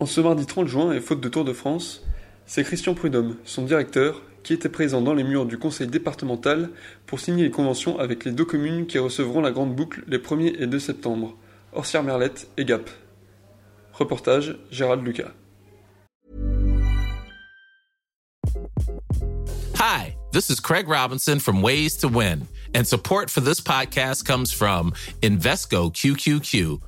En ce mardi 30 juin et faute de Tour de France, c'est Christian Prudhomme, son directeur, qui était présent dans les murs du conseil départemental pour signer les conventions avec les deux communes qui recevront la grande boucle les 1er et 2 septembre, Orsières-Merlette et Gap. Reportage Gérald Lucas. Hi, this is Craig Robinson from Ways to Win, and support for this podcast comes from Invesco QQQ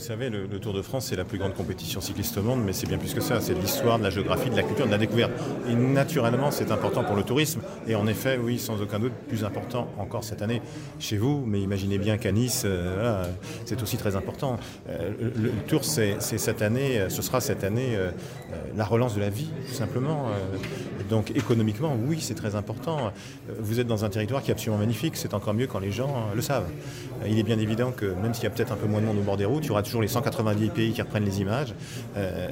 Vous savez, le, Tour de France, c'est la plus grande compétition cycliste au monde, mais c'est bien plus que ça. C'est de l'histoire, de la géographie, de la culture, de la découverte. Et naturellement, c'est important pour le tourisme. Et en effet, oui, sans aucun doute, plus important encore cette année chez vous. Mais imaginez bien qu'à Nice, euh, c'est aussi très important. Euh, le, Tour, c'est cette année, ce sera cette année euh, la relance de la vie, tout simplement. Donc économiquement, oui, c'est très important. Vous êtes dans un territoire qui est absolument magnifique. C'est encore mieux quand les gens le savent. Il est bien évident que même s'il y a peut-être un peu moins de monde au bord des routes, il y aura toujours les 190 pays qui reprennent les images. Euh,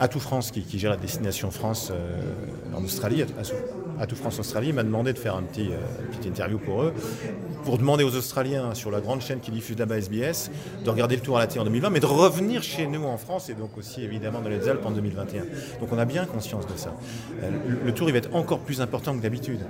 Atout France, qui, gère la destination France euh, en Australie, Atout France Australie, m'a demandé de faire un petit, euh, petite interview pour eux, pour demander aux Australiens sur la grande chaîne qui diffuse là-bas SBS de regarder le tour à la télé en 2020, mais de revenir chez nous en France et donc aussi évidemment dans les Alpes en 2021. Donc on a bien conscience de ça. Euh, le, tour il va être encore plus important que d'habitude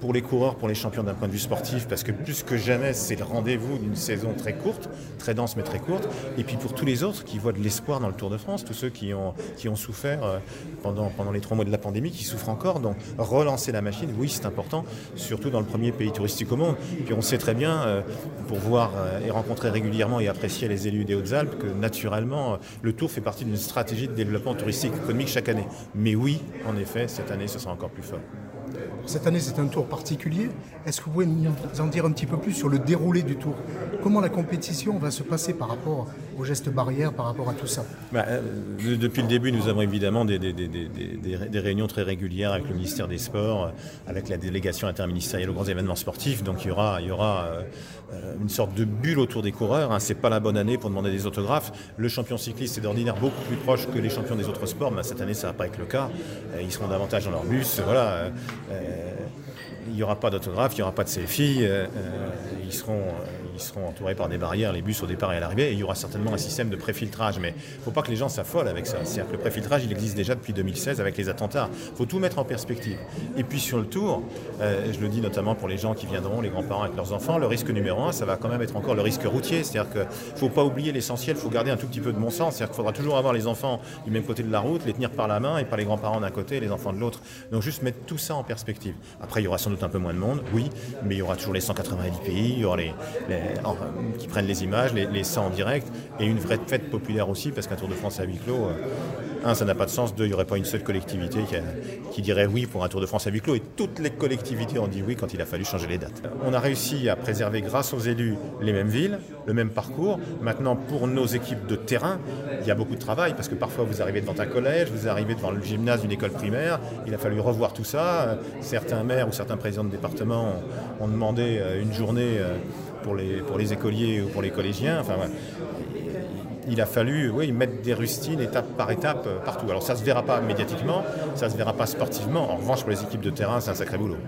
pour les coureurs, pour les champions d'un point de vue sportif, parce que plus que jamais, c'est le rendez-vous d'une saison très courte, très dense mais très courte, et puis pour tous les autres qui voient de l'espoir dans le Tour de France, tous ceux qui ont, qui ont souffert euh, pendant, pendant les trois mois de la pandémie, qui souffrent encore, donc relancer la machine, oui, c'est important, surtout dans le premier pays touristique au monde. Puis on sait très bien, euh, pour voir euh, et rencontrer régulièrement et apprécier les élus des Hautes-Alpes, que naturellement, le Tour fait partie d'une stratégie de développement touristique économique chaque année. Mais oui, en effet, cette année, ce sera encore plus fort. Cette année, c'est un tour particulier. Est-ce que vous pouvez nous en dire un petit peu plus sur le déroulé du tour? Comment la compétition va se passer par rapport aux gestes barrières, par rapport à tout ça? Bah, euh, Depuis le début, nous avons évidemment des, réunions très régulières avec le ministère des Sports, avec la délégation interministérielle aux grands événements sportifs. Donc il y aura, euh, une sorte de bulle autour des coureurs. Hein. Ce n'est pas la bonne année pour demander des autographes. Le champion cycliste est d'ordinaire beaucoup plus proche que les champions des autres sports. Mais cette année, ça ne va pas être le cas. Euh, ils seront davantage dans leur bus. uh, il n'y aura pas d'autographe, il n'y aura pas de selfie. Euh, euh, ils, seront, euh, ils seront entourés par des barrières, les bus au départ et à l'arrivée. Et il y aura certainement un système de préfiltrage. Mais il ne faut pas que les gens s'affolent avec ça. C'est-à-dire le préfiltrage, il existe déjà depuis 2016 avec les attentats. Il faut tout mettre en perspective. Et puis sur le tour, je le dis notamment pour les gens qui viendront, les grands-parents avec leurs enfants, le risque numéro un, ça va quand même être encore le risque routier. C'est-à-dire qu'il ne faut pas oublier l'essentiel, il faut garder un tout petit peu de bon sens. C'est-à-dire qu'il faudra toujours avoir les enfants du même côté de la route, les tenir par la main et pas les grands-parents d'un côté et les enfants de l'autre. Donc juste mettre tout ça en perspective. Après, il y aura sans doute un peu moins de monde, oui, mais il y aura toujours les 190 pays, il y aura les, qui prennent les images, les, les 100 en direct, et une vraie fête populaire aussi, parce qu'un Tour de France à huis clos, euh, un, ça n'a pas de sens, deux, il n'y aurait pas une seule collectivité qui, dirait oui pour un Tour de France à huis clos, et toutes les collectivités ont dit oui quand il a fallu changer les dates. On a réussi à préserver, grâce aux élus, les mêmes villes, le même parcours. Maintenant, pour nos équipes de terrain, il y a beaucoup de travail, parce que parfois vous arrivez devant un collège, vous arrivez devant le gymnase d'une école primaire, il a fallu revoir tout ça. Certains maires ou certains présidents de département ont, demandé euh, une journée euh, pour les, pour les écoliers ou pour les collégiens. Enfin, il a fallu oui, mettre des rustines étape par étape euh, partout. Alors ça ne se verra pas médiatiquement, ça ne se verra pas sportivement. En revanche, pour les équipes de terrain, c'est un sacré boulot.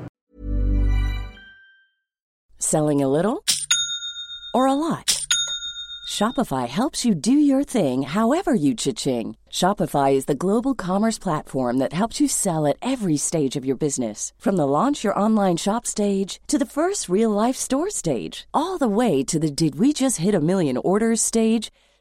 Selling a little or a lot? Shopify helps you do your thing however you cha-ching. Shopify is the global commerce platform that helps you sell at every stage of your business. From the launch your online shop stage to the first real life store stage, all the way to the did we just hit a million orders stage.